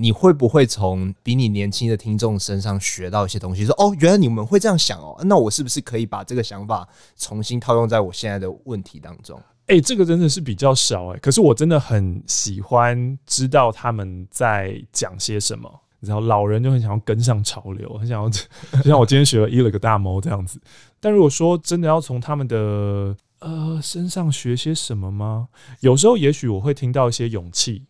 你会不会从比你年轻的听众身上学到一些东西？说哦，原来你们会这样想哦，那我是不是可以把这个想法重新套用在我现在的问题当中？哎、这个真的是比较少哎、可是我真的很喜欢知道他们在讲些什么。你知道，老人就很想要跟上潮流，很想要，就像我今天学了伊了个大猫这样子。但如果说真的要从他们的呃身上学些什么吗？有时候也许我会听到一些勇气。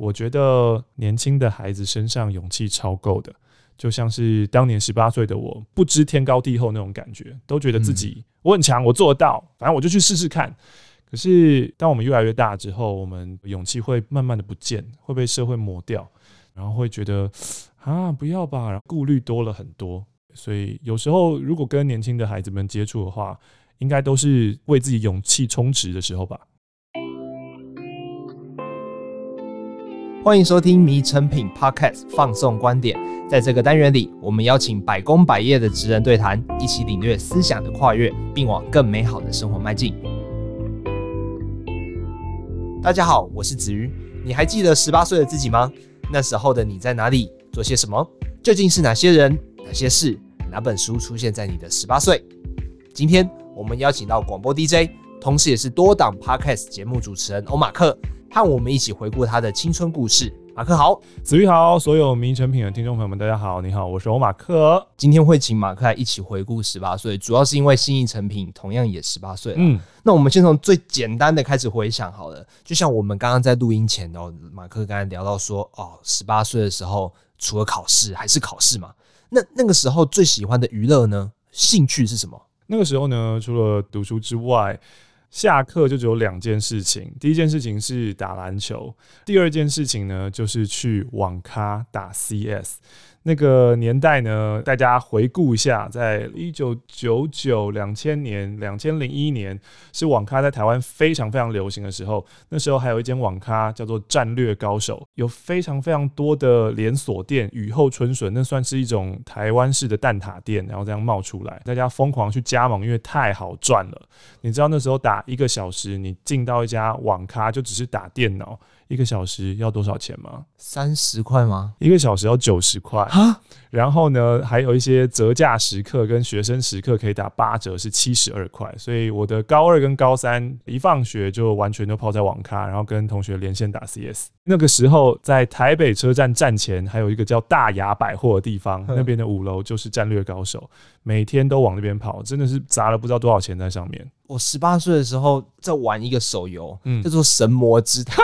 我觉得年轻的孩子身上勇气超够的，就像是当年十八岁的我，不知天高地厚那种感觉，都觉得自己我很强，我做得到，反正我就去试试看。可是当我们越来越大之后，我们勇气会慢慢的不见，会被社会磨掉。然后会觉得啊，不要吧，顾虑多了很多。所以有时候如果跟年轻的孩子们接触的话，应该都是为自己勇气充值的时候吧。欢迎收听《迷成品 Podcast》放送观点，在这个单元里，我们邀请百工百业的职人对谈，一起领略思想的跨越，并往更美好的生活迈进。大家好，我是子瑜，你还记得十八岁的自己吗？那时候的你在哪里做些什么？究竟是哪些人、哪些事、哪本书出现在你的十八岁？今天我们邀请到广播 DJ，同时也是多档 Podcast 节目主持人欧马克，和我们一起回顾他的青春故事。马克好，子瑜好，所有名成品的听众朋友们，大家好，你好，我是欧马克。今天会请马克来一起回顾十八岁，主要是因为信义诚品同样也十八岁了。嗯，那我们先从最简单的开始回想好了。就像我们刚刚在录音前哦，马克刚才聊到说，哦，十八岁的时候除了考试还是考试嘛。那那个时候最喜欢的娱乐呢？兴趣是什么？那个时候呢，除了读书之外。下课就只有两件事情，第一件事情是打篮球，第二件事情呢就是去网咖打 CS。那个年代呢，大家回顾一下，在一九九九、两千年、两千零一年，是网咖在台湾非常非常流行的时候。那时候还有一间网咖叫做战略高手，有非常非常多的连锁店，雨后春笋，那算是一种台湾式的蛋挞店，然后这样冒出来，大家疯狂去加盟，因为太好赚了。你知道那时候打一个小时，你进到一家网咖就只是打电脑。一个小时要多少钱吗？三十块吗？一个小时要九十块。啊，然后呢，还有一些折价时刻跟学生时刻可以打八折，是七十二块。所以我的高二跟高三一放学就完全都泡在网咖，然后跟同学连线打 CS。那个时候在台北车站站前还有一个叫大雅百货的地方，那边的五楼就是战略高手，每天都往那边跑，真的是砸了不知道多少钱在上面。我十八岁的时候在玩一个手游，嗯，叫做《神魔之塔》，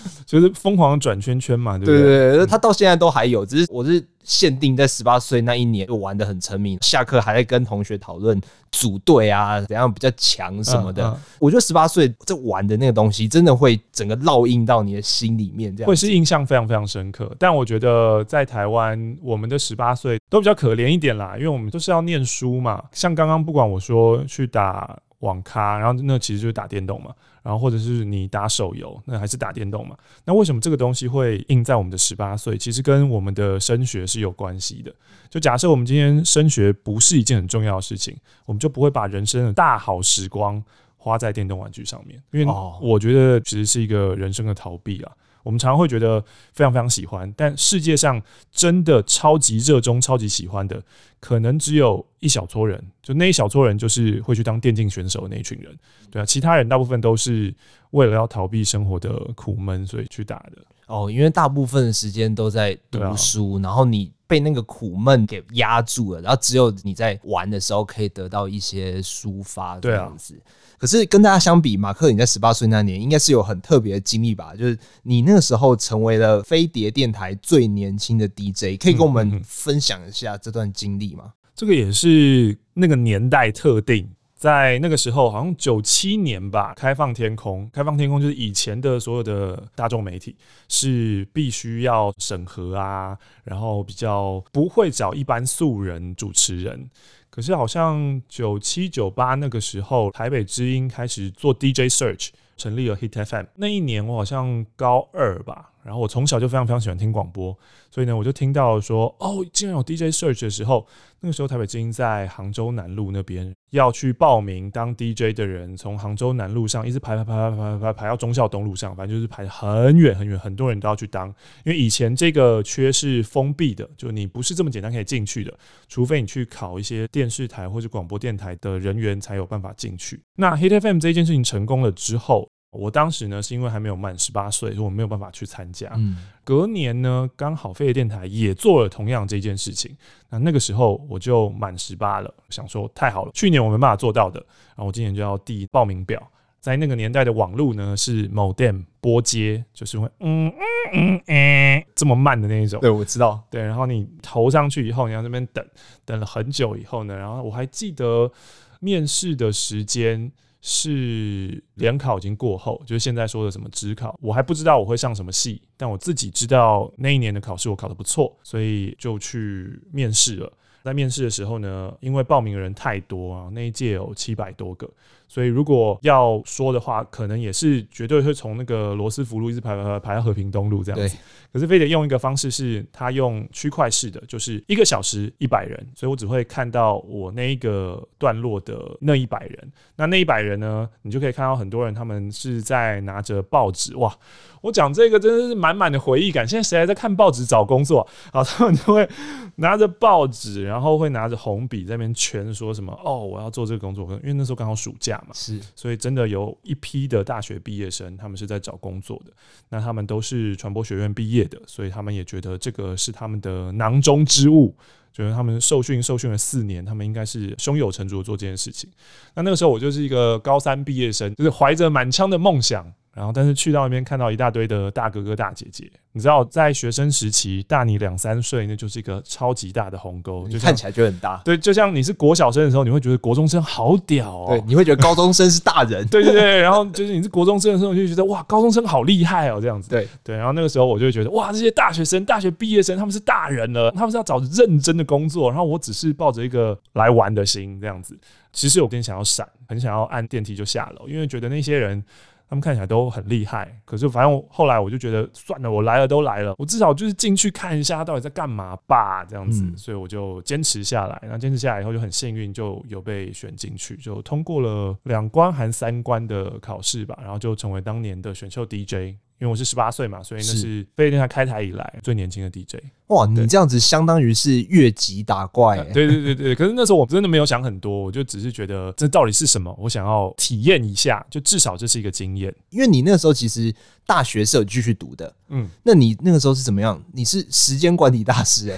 就是疯狂转圈圈嘛，对不对？对对对，它到现在都还有，只是我是。限定在十八岁那一年就玩的很沉迷，下课还在跟同学讨论组队啊，怎样比较强什么的。嗯嗯、我觉得十八岁在玩的那个东西，真的会整个烙印到你的心里面，这样会是印象非常非常深刻。但我觉得在台湾，我们的十八岁都比较可怜一点啦，因为我们都是要念书嘛。像刚刚不管我说去打网咖，然后那其实就是打电动嘛。然后或者是你打手游，那还是打电动嘛？那为什么这个东西会印在我们的十八岁？其实跟我们的升学是有关系的。就假设我们今天升学不是一件很重要的事情，我们就不会把人生的大好时光花在电动玩具上面，因为我觉得其实是一个人生的逃避啊。我们常常会觉得非常非常喜欢，但世界上真的超级热衷、超级喜欢的，可能只有一小撮人。就那一小撮人，就是会去当电竞选手的那一群人，对啊。其他人大部分都是为了要逃避生活的苦闷，所以去打的。哦，因为大部分的时间都在读书，然后你被那个苦闷给压住了，然后只有你在玩的时候可以得到一些抒发，这样子。可是跟大家相比，马克你在十八岁那年应该是有很特别的经历吧？就是你那个时候成为了飞碟电台最年轻的 DJ，可以跟我们分享一下这段经历吗？这个也是那个年代特定，在那个时候好像九七年吧，开放天空，开放天空就是以前的所有的大众媒体是必须要审核啊，然后比较不会找一般素人主持人。可是好像九七九八那个时候，台北之音开始做 DJ Search，成立了 Hit FM。那一年我好像高二吧，然后我从小就非常非常喜欢听广播，所以呢，我就听到说，哦，竟然有 DJ Search 的时候，那个时候台北之音在杭州南路那边要去报名当 DJ 的人，从杭州南路上一直排排排排排排排到忠孝东路上，反正就是排很远很远，很多人都要去当，因为以前这个缺是封闭的，就你不是这么简单可以进去的，除非你去考一些电视台或者广播电台的人员才有办法进去。那 Hit FM 这件事情成功了之后。我当时呢，是因为还没有满十八岁，所以我没有办法去参加。嗯，隔年呢，刚好飞碟电台也做了同样这件事情。那那个时候我就满十八了，想说太好了，去年我没办法做到的，然后我今年就要递报名表。在那个年代的网路呢，是 modem 拨接，就是会嗯嗯嗯嗯这么慢的那一种。对，我知道。对，然后你投上去以后，你要那边等，等了很久以后呢，然后我还记得面试的时间。是联考已经过后，就是现在说的什么直考，我还不知道我会上什么系，但我自己知道那一年的考试我考得不错，所以就去面试了。在面试的时候呢，因为报名的人太多啊，那一届有七百多个。所以如果要说的话，可能也是绝对会从那个罗斯福路一直排排排排到和平东路这样子。可是非得用一个方式是，他用区块式的，就是一个小时一百人，所以我只会看到我那一个段落的那一百人。那那一百人呢，你就可以看到很多人，他们是在拿着报纸。哇，我讲这个真的是满满的回忆感。现在谁还在看报纸找工作？啊，他们就会拿着报纸，然后会拿着红笔在那边圈说什么？哦，我要做这个工作，因为那时候刚好暑假。是，所以真的有一批的大学毕业生，他们是在找工作的。那他们都是传播学院毕业的，所以他们也觉得这个是他们的囊中之物。觉得他们受训受训了四年，他们应该是胸有成竹的做这件事情。那那个时候我就是一个高三毕业生，就是怀着满腔的梦想。然后，但是去到那边看到一大堆的大哥哥大姐姐，你知道，在学生时期大你两三岁，那就是一个超级大的鸿沟，就看起来就很大。对，就像你是国小生的时候，你会觉得国中生好屌哦。对，你会觉得高中生是大人。对对对，然后就是你是国中生的时候，你就觉得哇，高中生好厉害哦，这样子。对对，然后那个时候我就会觉得哇，这些大学生、大学毕业生，他们是大人了，他们是要找认真的工作，然后我只是抱着一个来玩的心这样子。其实有点想要闪，很想要按电梯就下楼，因为觉得那些人。他们看起来都很厉害，可是反正后来我就觉得算了，我来了都来了，我至少就是进去看一下他到底在干嘛吧，这样子，嗯、所以我就坚持下来。那坚持下来以后就很幸运，就有被选进去，就通过了两关含三关的考试吧，然后就成为当年的选秀 DJ。因为我是十八岁嘛，所以那是飞碟电台开台以来最年轻的 DJ。哇，你这样子相当于是越级打怪，欸。对对对对，可是那时候我真的没有想很多，我就只是觉得这到底是什么，我想要体验一下，就至少这是一个经验。因为你那个时候其实大学是有继续读的，嗯，那你那个时候是怎么样？你是时间管理大师哎，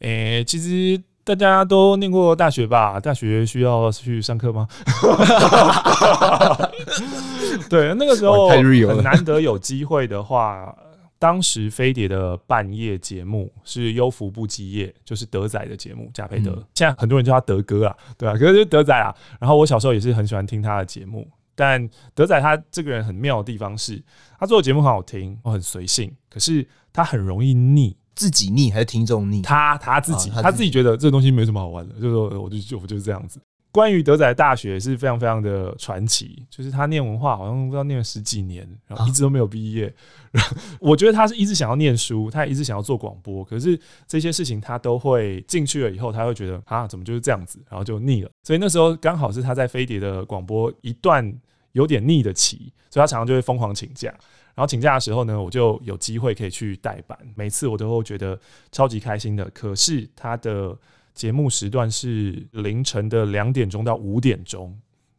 欸 欸，其实。大家都念过大学吧？大学需要去上课吗？对，那个时候很难得有机会的话，当时飞碟的半夜节目是优福不羁夜，就是德仔的节目，贾培德。现在很多人叫他德哥啊，对啊，可是就是德仔啊。然后我小时候也是很喜欢听他的节目，但德仔他这个人很妙的地方是，他做的节目很好听，我很随性，可是他很容易腻。自己腻还是听众腻？他他自己，他自己觉得这个东西没什么好玩的，就是说，我就就我就是这样子。关于德仔大学是非常非常的传奇，就是他念文化好像不知道念了十几年，然后一直都没有毕业。我觉得他是一直想要念书，他也一直想要做广播，可是这些事情他都会进去了以后，他会觉得啊，怎么就是这样子，然后就腻了。所以那时候刚好是他在飞碟的广播一段有点腻的期，所以他常常就会疯狂请假。然后请假的时候呢，我就有机会可以去代班，每次我都会觉得超级开心的。可是他的节目时段是凌晨的两点钟到五点钟，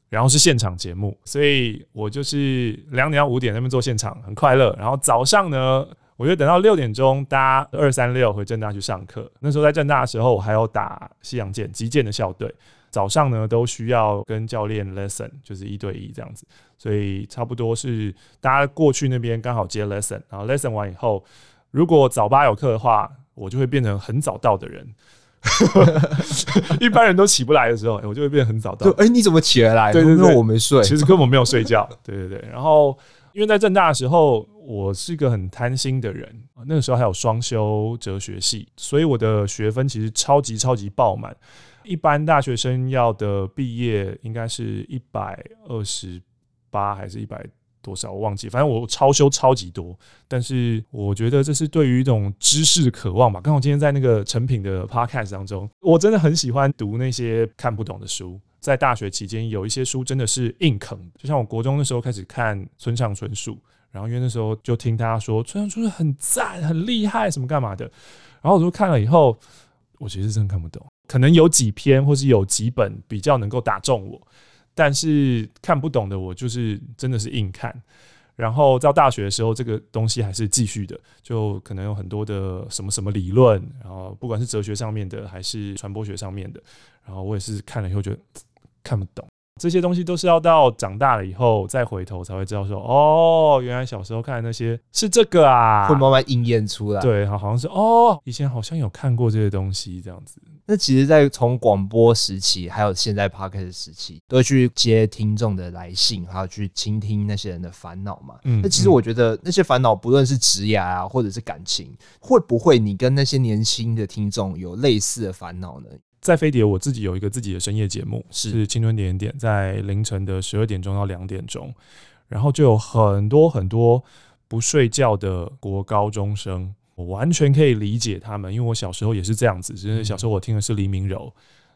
然后是现场节目，所以我就是两点到五点那边做现场，很快乐。然后早上呢，我就等到六点钟搭二三六回正大去上课。那时候在正大的时候，我还有打西洋剑击剑的校队。早上呢，都需要跟教练 lesson，就是一对一这样子，所以差不多是大家过去那边刚好接 lesson，然后 lesson 完以后，如果早八有课的话，我就会变成很早到的人。一般人都起不来的时候，我就会变成很早到。哎、欸，你怎么起得来？对对对，我没睡，其实根本没有睡觉。对对对，然后因为在正大的时候，我是一个很贪心的人，那个时候还有双修哲学系，所以我的学分其实超级超级爆满。一般大学生要的毕业应该是一百二十八还是一百多少我忘记，反正我超修超级多。但是我觉得这是对于一种知识的渴望吧。刚好今天在那个成品的 podcast 当中，我真的很喜欢读那些看不懂的书。在大学期间，有一些书真的是硬啃，就像我国中的时候开始看村上春树，然后因为那时候就听大家说村上春树很赞、很厉害，什么干嘛的，然后我就看了以后，我其实真的看不懂，可能有几篇或是有几本比较能够打中我，但是看不懂的我就是真的是硬看。然后到大学的时候，这个东西还是继续的，就可能有很多的什么什么理论，然后不管是哲学上面的还是传播学上面的，然后我也是看了以后觉得。看不懂这些东西，都是要到长大了以后再回头才会知道说，哦，原来小时候看的那些是这个啊，会慢慢应验出来。对，好，好像是哦，以前好像有看过这些东西这样子。那其实，在从广播时期，还有现在 Podcast 时期，都会去接听众的来信，还有去倾听那些人的烦恼嘛。嗯，那其实我觉得那些烦恼，不论是职涯啊，或者是感情，会不会你跟那些年轻的听众有类似的烦恼呢？在飞碟，我自己有一个自己的深夜节目，是青春点点点，在凌晨的十二点钟到两点钟，然后就有很多很多不睡觉的国高中生，我完全可以理解他们，因为我小时候也是这样子，其实小时候我听的是黎明柔，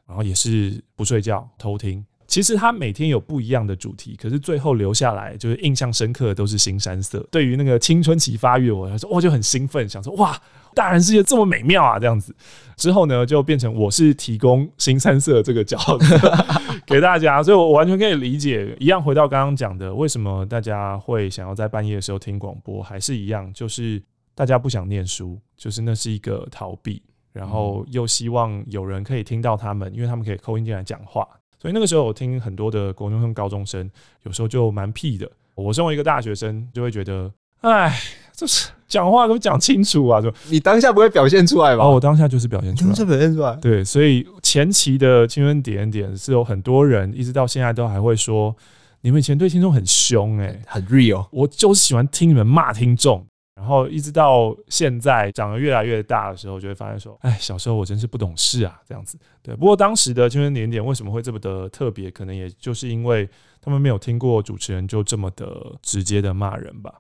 然后也是不睡觉偷听。其实他每天有不一样的主题，可是最后留下来就是印象深刻的都是新山色。对于那个青春期发育我来说，我就很兴奋，想说哇。大人世界这么美妙啊！这样子之后呢，就变成我是提供新山色这个角色 给大家，所以我完全可以理解。一样回到刚刚讲的，为什么大家会想要在半夜的时候听广播，还是一样，就是大家不想念书，就是那是一个逃避，然后又希望有人可以听到他们，因为他们可以 call in 进来讲话。所以那个时候我听很多的国中生、高中生，有时候就蛮屁的。我身为一个大学生，就会觉得，哎。就是讲话都讲清楚啊！就 你当下不会表现出来吧？哦，我当下就是表现出来，就表现出来。对，所以前期的青春点点是有很多人一直到现在都还会说，你们以前对听众很凶哎，很 real。我就是喜欢听你们骂听众，然后一直到现在长得越来越大的时候，就会发现说，哎，小时候我真是不懂事啊，这样子。对，不过当时的青春点点为什么会这么的特别？可能也就是因为他们没有听过主持人就这么的直接的骂人吧。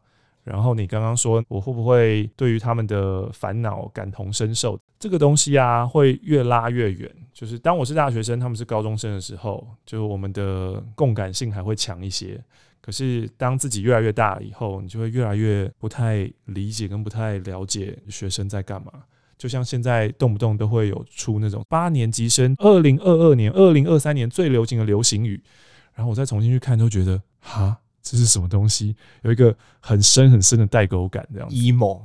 然后你刚刚说我会不会对于他们的烦恼感同身受？这个东西啊，会越拉越远。就是当我是大学生，他们是高中生的时候，就我们的共感性还会强一些。可是当自己越来越大以后，你就会越来越不太理解跟不太了解学生在干嘛。就像现在动不动都会有出那种八年级生二零二二年、二零二三年最流行的流行语，然后我再重新去看，都觉得哈。这是什么东西？有一个很深很深的代沟感，这样子。emo，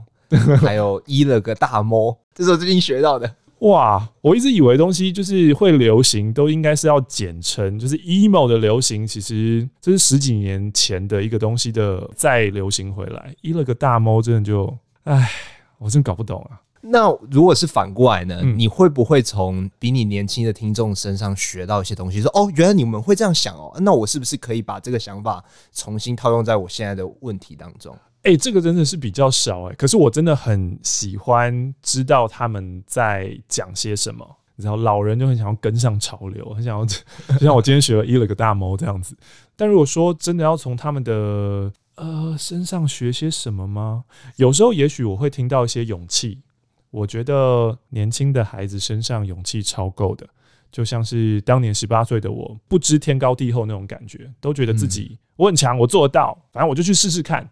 还有一了个大猫，这是我最近学到的。哇，我一直以为东西就是会流行，都应该是要简称，就是 emo 的流行，其实这是十几年前的一个东西的再流行回来。一了个大猫，真的就，唉，我真搞不懂啊。那如果是反过来呢？嗯、你会不会从比你年轻的听众身上学到一些东西？说哦，原来你们会这样想哦，那我是不是可以把这个想法重新套用在我现在的问题当中？哎、欸，这个真的是比较少哎、欸。可是我真的很喜欢知道他们在讲些什么。然后，老人就很想要跟上潮流，很想要，就像我今天学了一了个大猫这样子。但如果说真的要从他们的呃身上学些什么吗？有时候也许我会听到一些勇气。我觉得年轻的孩子身上勇气超够的，就像是当年十八岁的我，不知天高地厚那种感觉，都觉得自己我很强，我做得到，反正我就去试试看。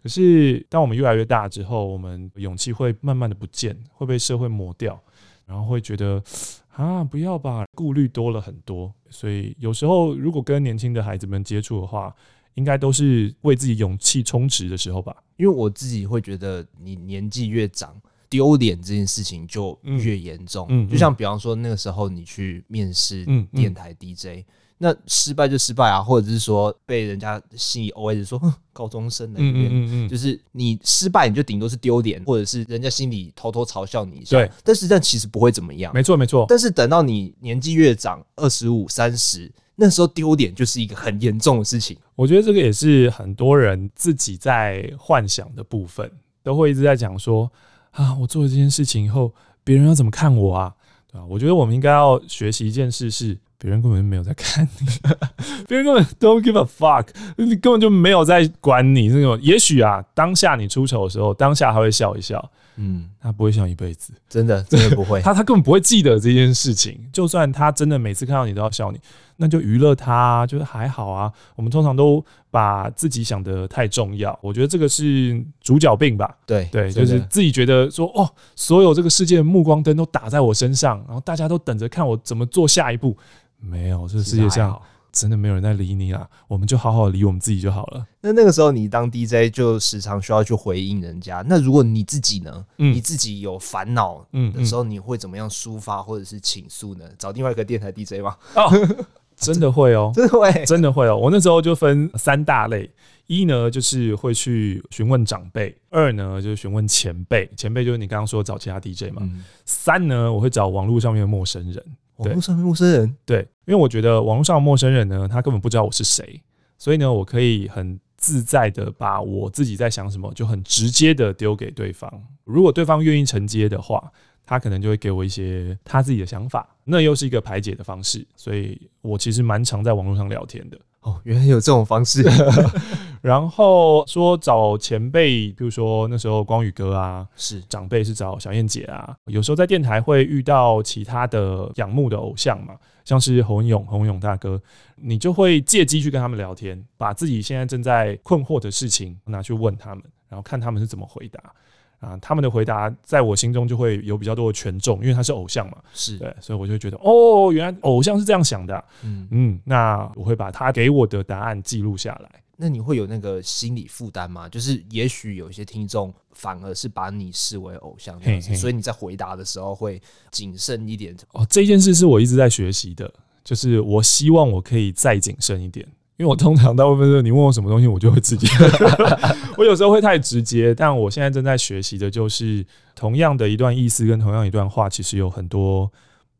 可是当我们越来越大之后，我们勇气会慢慢的不见，会被社会磨掉，然后会觉得啊，不要吧，顾虑多了很多。所以有时候如果跟年轻的孩子们接触的话，应该都是为自己勇气充值的时候吧。因为我自己会觉得，你年纪越长。丢脸这件事情就越严重，嗯，嗯，就像比方说那个时候你去面试电台 DJ，那失败就失败啊，或者是说被人家心里 OS 说哼，高中生的嗯嗯嗯，就是你失败你就顶多是丢脸，或者是人家心里偷偷嘲笑你一下，对，但实际上其实不会怎么样，没错没错。但是等到你年纪越长，二十五、三十，那时候丢脸就是一个很严重的事情。我觉得这个也是很多人自己在幻想的部分，都会一直在讲说。啊！我做了这件事情以后，别人要怎么看我啊？对吧？我觉得我们应该要学习一件事是，是别人根本就没有在看你，别人根本 don't give a fuck，你根本就没有在管你那种。也许啊，当下你出丑的时候，当下他会笑一笑，嗯，他不会笑一辈子，真的，真的不会。他他根本不会记得这件事情。就算他真的每次看到你都要笑你，那就娱乐他，就是还好啊。我们通常都把自己想得太重要，我觉得这个是主角病吧。对对，就是自己觉得说哦，所有这个世界的目光灯都打在我身上，然后大家都等着看我怎么做下一步。没有，这个世界上真的没有人在理你啊！我们就好好理我们自己就好了。那那个时候你当 DJ 就时常需要去回应人家。那如果你自己呢？嗯、你自己有烦恼的时候，你会怎么样抒发或者是倾诉呢？找另外一个电台 DJ 吗？哦，真的会哦，真的会，真的会哦。我那时候就分三大类：一呢就是会去询问长辈；二呢就是询问前辈，前辈就是你刚刚说找其他 DJ 嘛；嗯、三呢我会找网络上面的陌生人。网络上面陌生人，对，因为我觉得网络上的陌生人呢，他根本不知道我是谁，所以呢，我可以很自在的把我自己在想什么，就很直接的丢给对方。如果对方愿意承接的话，他可能就会给我一些他自己的想法，那又是一个排解的方式。所以我其实蛮常在网络上聊天的。哦，原来有这种方式。然后说找前辈，比如说那时候光宇哥啊，是长辈是找小燕姐啊。有时候在电台会遇到其他的仰慕的偶像嘛，像是洪勇、洪勇大哥，你就会借机去跟他们聊天，把自己现在正在困惑的事情拿去问他们，然后看他们是怎么回答。啊，他们的回答在我心中就会有比较多的权重，因为他是偶像嘛，是对，所以我就觉得哦，原来偶像是这样想的，啊，嗯嗯，那我会把他给我的答案记录下来。那你会有那个心理负担吗？就是也许有些听众反而是把你视为偶像这样子，嘿嘿，所以你在回答的时候会谨慎一点。哦，这件事是我一直在学习的，就是我希望我可以再谨慎一点。因为我通常大部分是你问我什么东西，我就会直接。我有时候会太直接，但我现在正在学习的就是，同样的一段意思跟同样一段话，其实有很多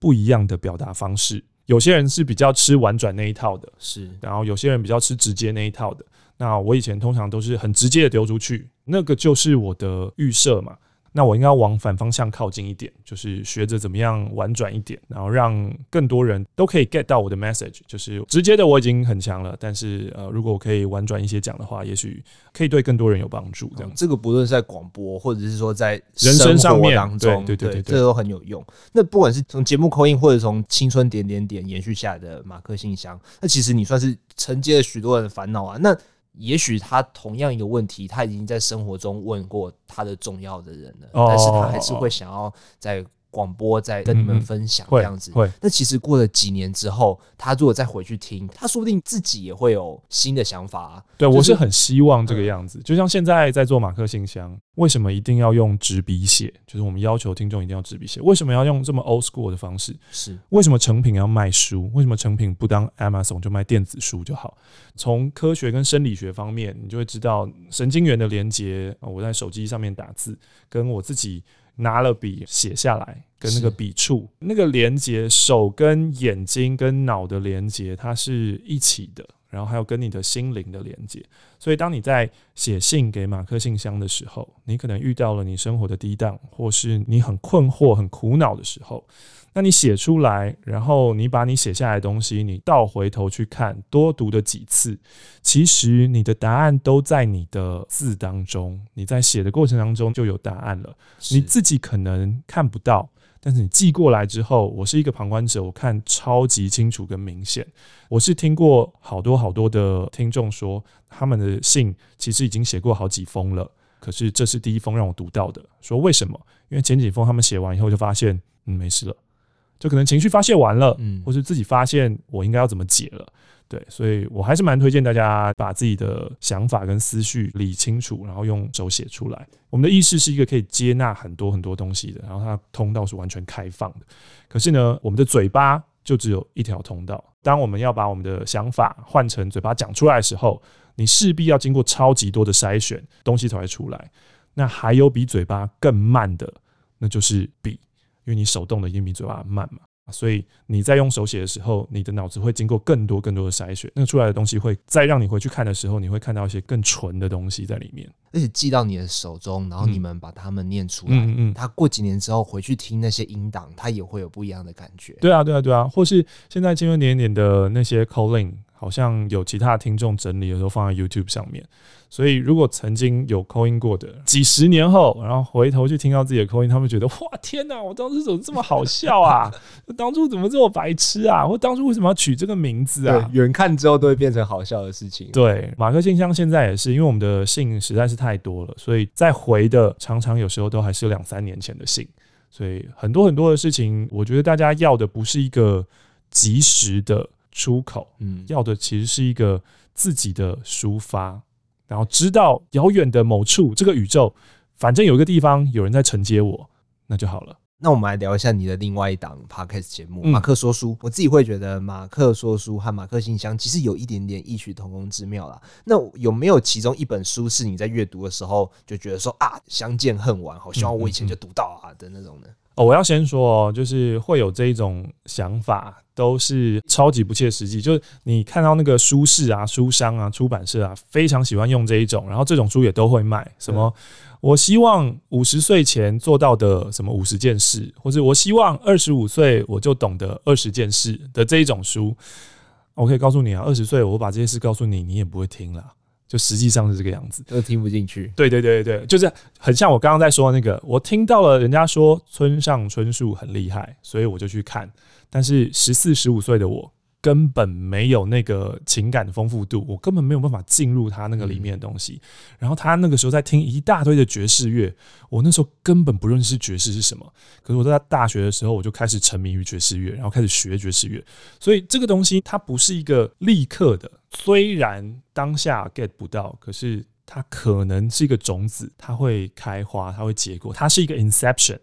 不一样的表达方式。有些人是比较吃婉转那一套的，是，然后有些人比较吃直接那一套的。那我以前通常都是很直接的丢出去，那个就是我的预设嘛。那我应该往反方向靠近一点，就是学着怎么样婉转一点，然后让更多人都可以 get 到我的 message。就是直接的我已经很强了，但是呃，如果我可以婉转一些讲的话，也许可以对更多人有帮助。这样、嗯，这个不论是在广播或者是说在人生上面当中，对对对，对，这个都很有用。那不管是从节目 call in，或者从青春点点点延续下来的马克信箱，那其实你算是承接了许多人的烦恼啊。那也许他同样一个问题，他已经在生活中问过他的重要的人了，但是他还是会想要在。广播在跟你们分享这样子，会。那其实过了几年之后，他如果再回去听，他说不定自己也会有新的想法啊。对，我是很希望这个样子。就像现在在做马克信箱，为什么一定要用纸笔写？就是我们要求听众一定要纸笔写。为什么要用这么 old school 的方式？是为什么成品要卖书？为什么成品不当 Amazon 就卖电子书就好？从科学跟生理学方面，你就会知道神经元的连接。我在手机上面打字，跟我自己。拿了笔写下来，跟那个笔触那个连接，手跟眼睛跟脑的连接，它是一起的。然后还有跟你的心灵的连接。所以当你在写信给马克信箱的时候，你可能遇到了你生活的低档，或是你很困惑、很苦恼的时候。那你写出来，然后你把你写下来的东西，你倒回头去看，多读的几次，其实你的答案都在你的字当中。你在写的过程当中就有答案了，你自己可能看不到，但是你寄过来之后，我是一个旁观者，我看超级清楚跟明显。我是听过好多好多的听众说，他们的信其实已经写过好几封了，可是这是第一封让我读到的。说为什么？因为前几封他们写完以后就发现，嗯，没事了。就可能情绪发泄完了，嗯，或是自己发现我应该要怎么解了，对，所以我还是蛮推荐大家把自己的想法跟思绪理清楚，然后用手写出来。我们的意识是一个可以接纳很多很多东西的，然后它通道是完全开放的。可是呢，我们的嘴巴就只有一条通道。当我们要把我们的想法换成嘴巴讲出来的时候，你势必要经过超级多的筛选，东西才会出来。那还有比嘴巴更慢的，那就是笔。因为你手动的一定比嘴巴慢嘛，所以你在用手写的时候，你的脑子会经过更多更多的筛选，那出来的东西会再让你回去看的时候，你会看到一些更纯的东西在里面，而且寄到你的手中，然后你们把它们念出来。嗯嗯，他过几年之后回去听那些音档，他也会有不一样的感觉。对啊，对啊，对啊，或是现在经典点点的那些 calling。好像有其他的听众整理的时候放在 YouTube 上面，所以如果曾经有 call in 过的，几十年后，然后回头去听到自己的 call in，他们觉得哇天哪，我当时怎么这么好笑啊？当初怎么这么白痴啊？或当初为什么要取这个名字啊？远看之后都会变成好笑的事情。对，马克信箱现在也是，因为我们的信实在是太多了，所以再回的常常有时候都还是两三年前的信，所以很多很多的事情，我觉得大家要的不是一个及时的。出口，嗯，要的其实是一个自己的抒发，然后知道遥远的某处，这个宇宙，反正有一个地方有人在承接我，那就好了。那我们来聊一下你的另外一档 podcast 节目《马克说书》。我自己会觉得《马克说书》和《马克信箱》其实有一点点异曲同工之妙啦。那有没有其中一本书是你在阅读的时候就觉得说啊，相见恨晚，好希望我以前就读到啊的那种呢？哦，我要先说哦，就是会有这一种想法，都是超级不切实际。就是你看到那个书市啊、书商啊、出版社啊，非常喜欢用这一种，然后这种书也都会卖。什么？我希望五十岁前做到的什么五十件事，或者我希望二十五岁我就懂得二十件事的这一种书。我可以告诉你啊，二十岁我把这些事告诉你，你也不会听了。就实际上是这个样子，都听不进去。对对对对，就是很像我刚刚在说的那个，我听到了人家说村上春树很厉害，所以我就去看。但是十四十五岁的我。根本没有那个情感的丰富度，我根本没有办法进入他那个里面的东西。然后他那个时候在听一大堆的爵士乐，我那时候根本不认识爵士是什么。可是我在大学的时候，我就开始沉迷于爵士乐，然后开始学爵士乐。所以这个东西它不是一个立刻的，虽然当下 get 不到，可是它可能是一个种子，它会开花，它会结果，它是一个 inception。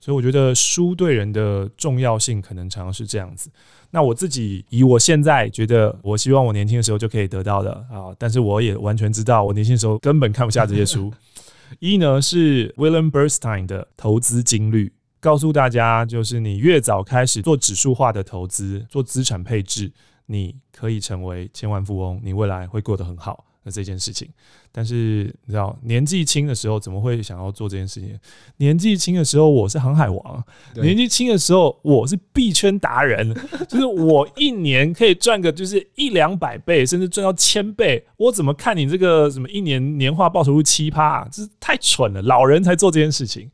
所以我觉得书对人的重要性可能常常是这样子。那我自己以我现在觉得，我希望我年轻的时候就可以得到的啊，但是我也完全知道，我年轻的时候根本看不下这些书。一呢是 William Bernstein 的投资金律，告诉大家就是你越早开始做指数化的投资，做资产配置，你可以成为千万富翁，你未来会过得很好。这件事情，但是你知道，年纪轻的时候怎么会想要做这件事情？年纪轻的时候我是航海王，年纪轻的时候我是币圈达人，就是我一年可以赚个就是一两百倍，甚至赚到千倍。我怎么看你这个什么一年年化报酬率奇葩啊？这是太蠢了，老人才做这件事情。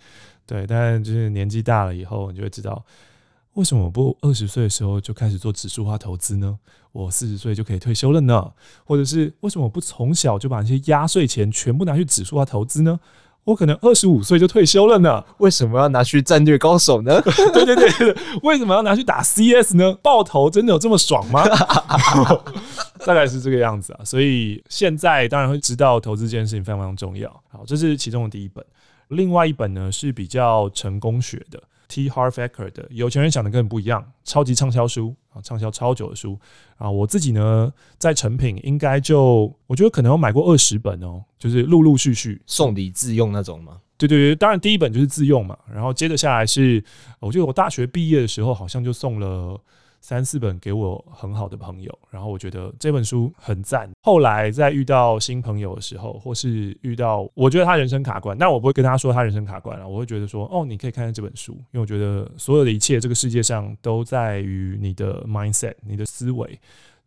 对，但就是年纪大了以后，你就会知道。为什么不二十岁的时候就开始做指数化投资呢？我四十岁就可以退休了呢？或者是为什么我不从小就把那些压岁钱全部拿去指数化投资呢？我可能二十五岁就退休了呢？为什么要拿去战略高手呢？对对对对，为什么要拿去打 CS 呢？爆头真的有这么爽吗？大概是这个样子啊。所以现在当然会知道投资这件事情非常非常重要。好，这是其中的第一本。另外一本呢是比较成功学的。T. Harv Eker 的《有钱人想的跟你不一样》，超级畅销书啊，畅销超久的书啊。我自己呢，在成品应该就我觉得可能有买过二十本哦，就是陆陆续续送礼自用那种吗？对对对，当然第一本就是自用嘛，然后接着下来是，我觉得我大学毕业的时候好像就送了。三四本给我很好的朋友，然后我觉得这本书很赞。后来在遇到新朋友的时候，或是遇到我觉得他人生卡关，那我不会跟他说他人生卡关了，我会觉得说，哦，你可以看看这本书，因为我觉得所有的一切这个世界上都在于你的 mindset，你的思维。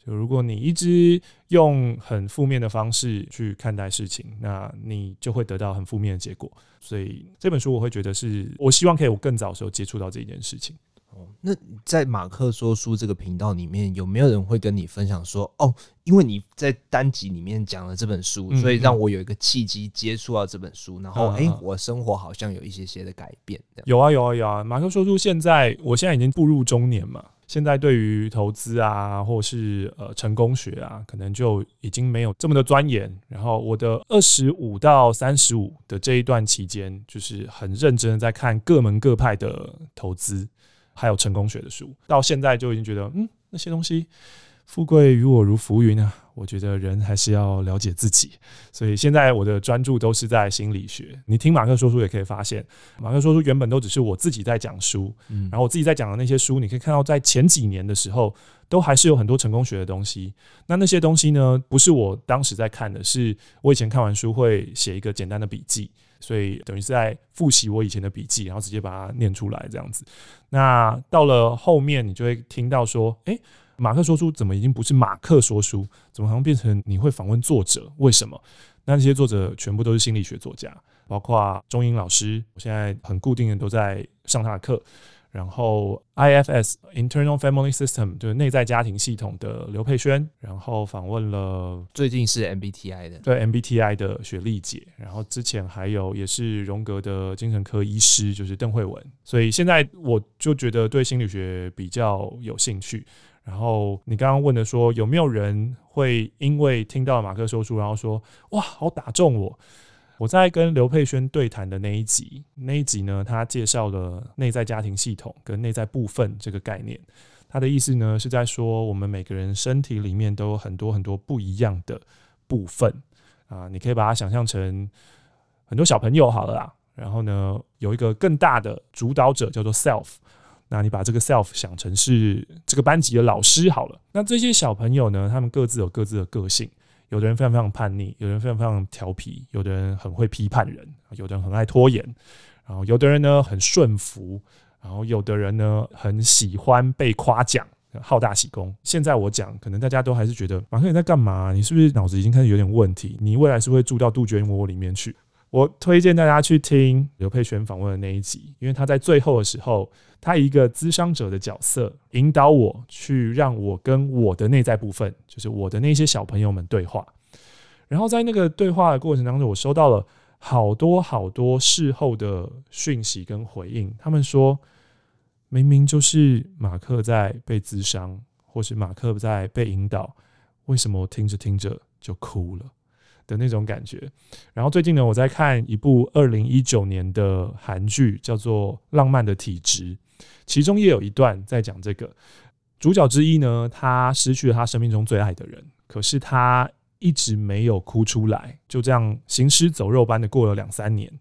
就如果你一直用很负面的方式去看待事情，那你就会得到很负面的结果。所以这本书我会觉得是我希望可以我更早的时候接触到这一件事情。那在马克说书这个频道里面，有没有人会跟你分享说，哦，因为你在单集里面讲了这本书，所以让我有一个契机接触到这本书，然后，哎，我生活好像有一些些的改变。有啊，有啊，有啊。马克说书现在，我现在已经步入中年嘛，现在对于投资啊，或是呃成功学啊，可能就已经没有这么的钻研。然后我的二十五到三十五的这一段期间，就是很认真的在看各门各派的投资。还有成功学的书，到现在就已经觉得，嗯，那些东西，富贵于我如浮云啊，我觉得人还是要了解自己，所以现在我的专注都是在心理学。你听马克说书也可以发现，马克说书原本都只是我自己在讲书，然后我自己在讲的那些书，你可以看到在前几年的时候，都还是有很多成功学的东西。那那些东西呢，不是我当时在看的，是我以前看完书会写一个简单的笔记，所以等于是在复习我以前的笔记，然后直接把它念出来这样子。那到了后面，你就会听到说，诶。马克说书怎么已经不是马克说书，怎么好像变成你会访问作者？为什么？那这些作者全部都是心理学作家，包括钟英老师，我现在很固定的都在上他的课。然后 IFS Internal Family System 就是内在家庭系统的刘佩轩，然后访问了最近是 MBTI 的，对 MBTI 的雪莉姐，然后之前还有也是荣格的精神科医师，就是邓惠文。所以现在我就觉得对心理学比较有兴趣。然后你刚刚问的说，有没有人会因为听到马克说书，然后说哇，好打中我？我在跟刘佩轩对谈的那一集，那一集呢，他介绍了内在家庭系统跟内在部分这个概念。他的意思呢，是在说我们每个人身体里面都有很多很多不一样的部分啊，你可以把它想象成很多小朋友好了啦。然后呢，有一个更大的主导者叫做 self。那你把这个 self 想成是这个班级的老师好了。那这些小朋友呢，他们各自有各自的个性。有的人非常非常叛逆，有的人非常非常调皮，有的人很会批判人，有的人很爱拖延，然后有的人呢很顺服，然后有的人呢很喜欢被夸奖，好大喜功。现在我讲，可能大家都还是觉得马克你在干嘛？你是不是脑子已经开始有点问题？你未来是会住到杜鹃窝里面去？我推荐大家去听刘佩璇访问的那一集，因为他在最后的时候，他一个咨商者的角色引导我去让我跟我的内在部分，就是我的那些小朋友们对话。然后在那个对话的过程当中，我收到了好多好多事后的讯息跟回应。他们说，明明就是马克在被咨商，或是马克在被引导，为什么我听着听着就哭了？的那种感觉，然后最近呢，我在看一部二零一九年的韩剧，叫做《浪漫的体质》，其中也有一段在讲这个主角之一呢，他失去了他生命中最爱的人，可是他一直没有哭出来，就这样行尸走肉般的过了两三年，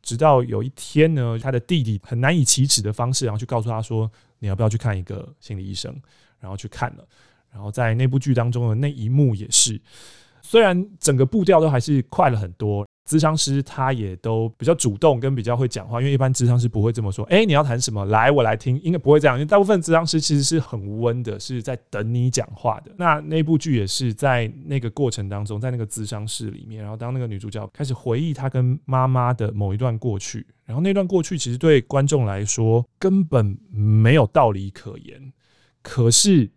直到有一天呢，他的弟弟很难以启齿的方式，然后去告诉他说：“你要不要去看一个心理医生？”然后去看了，然后在那部剧当中的那一幕也是。虽然整个步调都还是快了很多，咨商师他也都比较主动跟比较会讲话，因为一般咨商师不会这么说。哎，你要谈什么？来，我来听。应该不会这样，因为大部分咨商师其实是很温的，是在等你讲话的。那那部剧也是在那个过程当中，在那个咨商室里面，然后当那个女主角开始回忆她跟妈妈的某一段过去，然后那段过去其实对观众来说根本没有道理可言，可是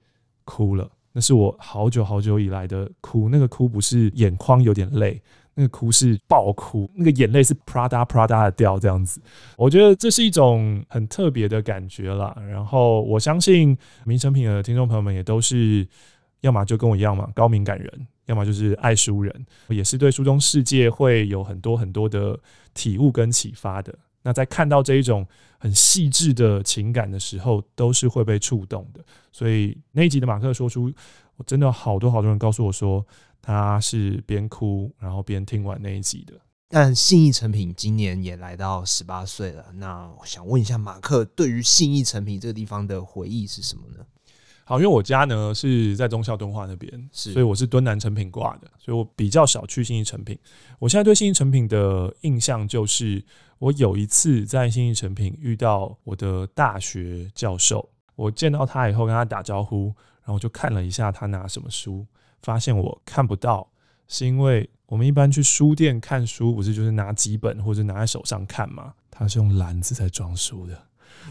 哭了。那是我好久好久以来的哭，那个哭不是眼眶有点累，那个哭是爆哭，那个眼泪是啪嗒啪嗒的掉这样子。我觉得这是一种很特别的感觉啦。然后我相信名诚品的听众朋友们也都是，要么就跟我一样嘛，高敏感人，要么就是爱书人，也是对书中世界会有很多很多的体悟跟启发的。那在看到这一种很细致的情感的时候，都是会被触动的。所以那一集的马克说出，我真的好多好多人告诉我说，他是边哭然后边听完那一集的。但信义成品今年也来到十八岁了，那我想问一下马克，对于信义成品这个地方的回忆是什么呢？好，因为我家呢是在中孝敦化那边，是，所以我是敦南成品挂的，所以我比较少去信义成品。我现在对信义成品的印象就是，我有一次在信义成品遇到我的大学教授，我见到他以后跟他打招呼，然后我就看了一下他拿什么书，发现我看不到，是因为我们一般去书店看书，不是就是拿几本或者拿在手上看吗？他是用篮子在装书的。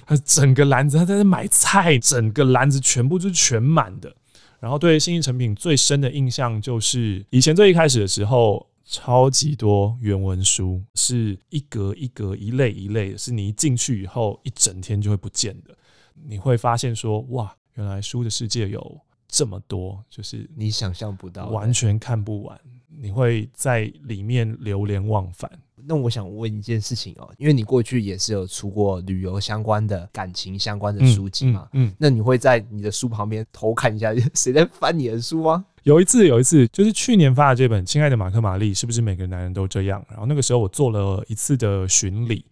他整个篮子，他在那买菜，整个篮子全部就是全满的。然后对信义诚品最深的印象就是，以前最一开始的时候，超级多原文书，是一格一格、一类一类的，是你一进去以后，一整天就会不见的。你会发现说，哇，原来书的世界有这么多，就是你想象不到，完全看不完。你会在里面流连忘返。那我想问一件事情哦，因为你过去也是有出过旅游相关的、感情相关的书籍嘛，嗯，嗯，嗯，那你会在你的书旁边偷看一下 谁在翻你的书吗？有一次，有一次就是去年发的这本《亲爱的马克·玛丽》，是不是每个男人都这样？然后那个时候我做了一次的巡礼，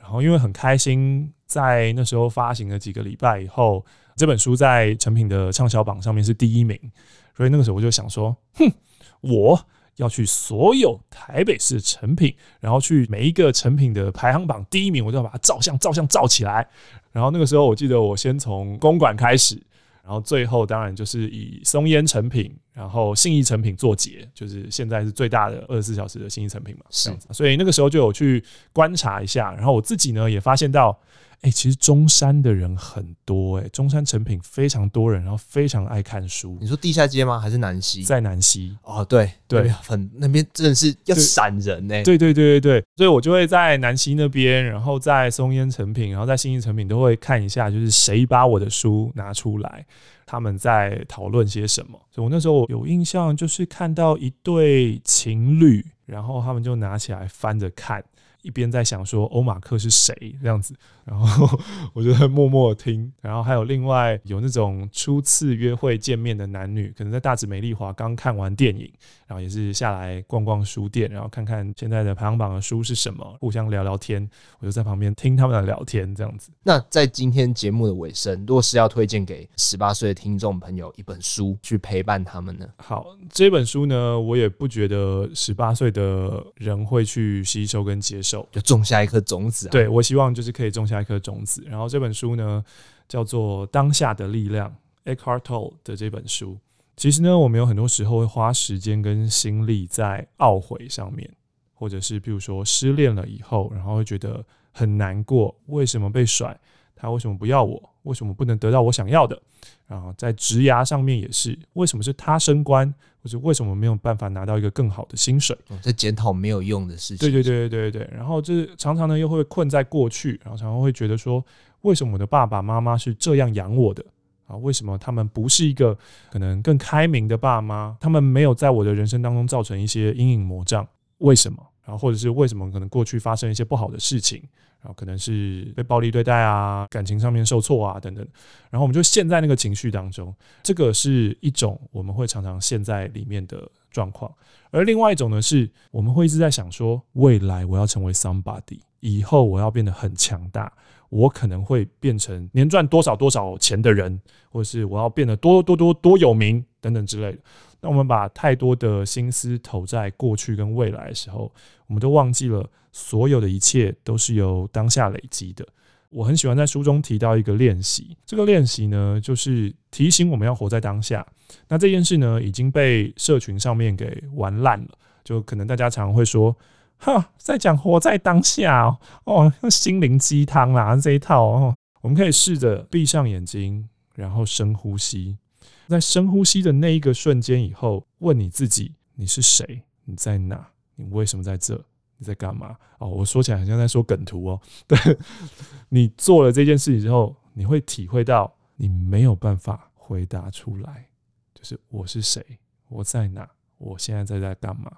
然后因为很开心，在那时候发行了几个礼拜以后，这本书在成品的畅销榜上面是第一名，所以那个时候我就想说，哼，我。要去所有台北市成品，然后去每一个成品的排行榜第一名，我就要把它照相、照相、照起来。然后那个时候，我记得我先从公馆开始，然后最后当然就是以松烟成品，然后信义成品做结，就是现在是最大的二十四小时的信义成品嘛，是这样子。所以那个时候就有去观察一下，然后我自己呢也发现到。哎、欸，其实中山的人很多哎、欸，中山成品非常多人，然后非常爱看书。你说地下街吗？还是南溪？在南溪哦，对对，很那边真的是要闪人呢、欸。对对对对对，所以我就会在南溪那边，然后在松烟成品，然后在新义成品都会看一下，就是谁把我的书拿出来，他们在讨论些什么。所以我那时候有印象，就是看到一对情侣，然后他们就拿起来翻着看。一边在想说欧马克是谁这样子，然后我就在默默听，然后还有另外有那种初次约会见面的男女，可能在大直美丽华刚看完电影，然后也是下来逛逛书店，然后看看现在的排行榜的书是什么，互相聊聊天，我就在旁边听他们的聊天这样子。那在今天节目的尾声，若是要推荐给十八岁的听众朋友一本书去陪伴他们呢？好，这本书呢，我也不觉得十八岁的人会去吸收跟接受。就种下一颗种子啊！对，我希望就是可以种下一颗种子。然后这本书呢，叫做《当下的力量》，Eckhart Tolle 的这本书。其实呢，我们有很多时候会花时间跟心力在懊悔上面，或者是比如说失恋了以后，然后会觉得很难过，为什么被甩？他为什么不要我？为什么不能得到我想要的？然后在职涯上面也是，为什么是他升官，或者为什么没有办法拿到一个更好的薪水？在检讨没有用的事情。对对对对对对。然后就是常常呢又会困在过去，然后常常会觉得说，为什么我的爸爸妈妈是这样养我的？啊，为什么他们不是一个可能更开明的爸妈？他们没有在我的人生当中造成一些阴影魔障？为什么？然后或者是为什么可能过去发生一些不好的事情？然后可能是被暴力对待啊，感情上面受挫啊等等，然后我们就陷在那个情绪当中，这个是一种我们会常常陷在里面的状况。而另外一种呢，是我们会一直在想说，未来我要成为 somebody，以后我要变得很强大，我可能会变成年赚多少多少钱的人，或者是我要变得多多多多有名等等之类的。那我们把太多的心思投在过去跟未来的时候，我们都忘记了。所有的一切都是由当下累积的。我很喜欢在书中提到一个练习，这个练习呢，就是提醒我们要活在当下。那这件事呢，已经被社群上面给玩烂了。就可能大家常常会说：“哈，在讲活在当下哦，哦，心灵鸡汤啦这一套哦。”我们可以试着闭上眼睛，然后深呼吸。在深呼吸的那一个瞬间以后，问你自己：你是谁？你在哪？你为什么在这？你在干嘛？哦，我说起来好像在说梗图哦。对，你做了这件事情之后，你会体会到你没有办法回答出来，就是我是谁，我在哪，我现在在在干嘛。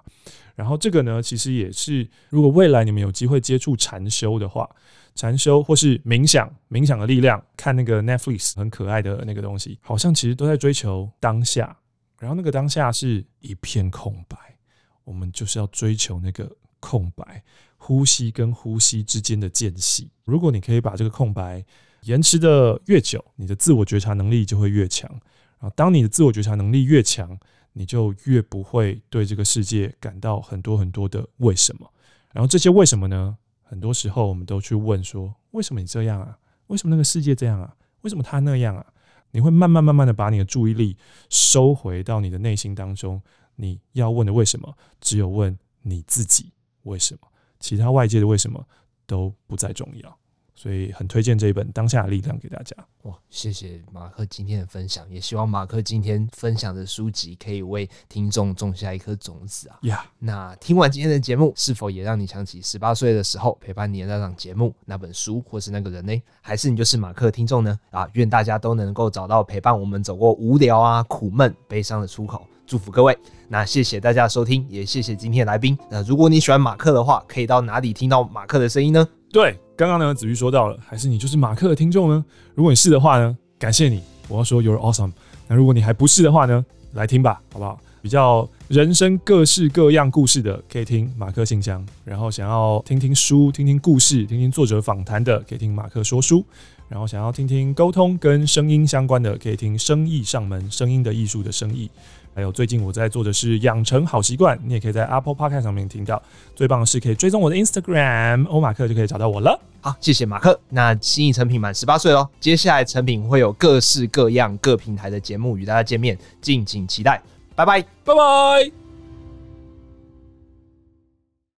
然后这个呢，其实也是，如果未来你们有机会接触禅修的话，禅修或是冥想，冥想的力量，看那个 Netflix 很可爱的那个东西，好像其实都在追求当下。然后那个当下是一片空白，我们就是要追求那个。空白，呼吸跟呼吸之间的间隙。如果你可以把这个空白延迟的越久，你的自我觉察能力就会越强。啊，当你的自我觉察能力越强，你就越不会对这个世界感到很多很多的为什么。然后这些为什么呢？很多时候我们都去问说：为什么你这样啊？为什么那个世界这样啊？为什么他那样啊？你会慢慢慢慢的把你的注意力收回到你的内心当中。你要问的为什么，只有问你自己。为什么？其他外界的为什么都不再重要，所以很推荐这一本《当下的力量》给大家。哇，谢谢马克今天的分享，也希望马克今天分享的书籍可以为听众种下一颗种子啊！呀那听完今天的节目，是否也让你想起十八岁的时候陪伴你的那档节目、那本书，或是那个人呢？还是你就是马克听众呢？啊，愿大家都能够找到陪伴我们走过无聊啊、苦闷、悲伤的出口。祝福各位。那谢谢大家的收听，也谢谢今天的来宾。那如果你喜欢马克的话，可以到哪里听到马克的声音呢？对，刚刚呢，子瑜说到了，还是你就是马克的听众呢？如果你是的话呢，感谢你，我要说 You're awesome。那如果你还不是的话呢，来听吧，好不好？比较人生各式各样故事的，可以听马克信箱；然后想要听听书、听听故事、听听作者访谈的，可以听马克说书；然后想要听听沟通跟声音相关的，可以听生意上门，声音的艺术的生意。还有最近我在做的是养成好习惯，你也可以在 Apple Podcast 上面听到。最棒的是可以追踪我的 Instagram，欧马克就可以找到我了。好，谢谢马克。那新一成品满十八岁喽，接下来成品会有各式各样各平台的节目与大家见面，敬请期待。拜拜，拜拜。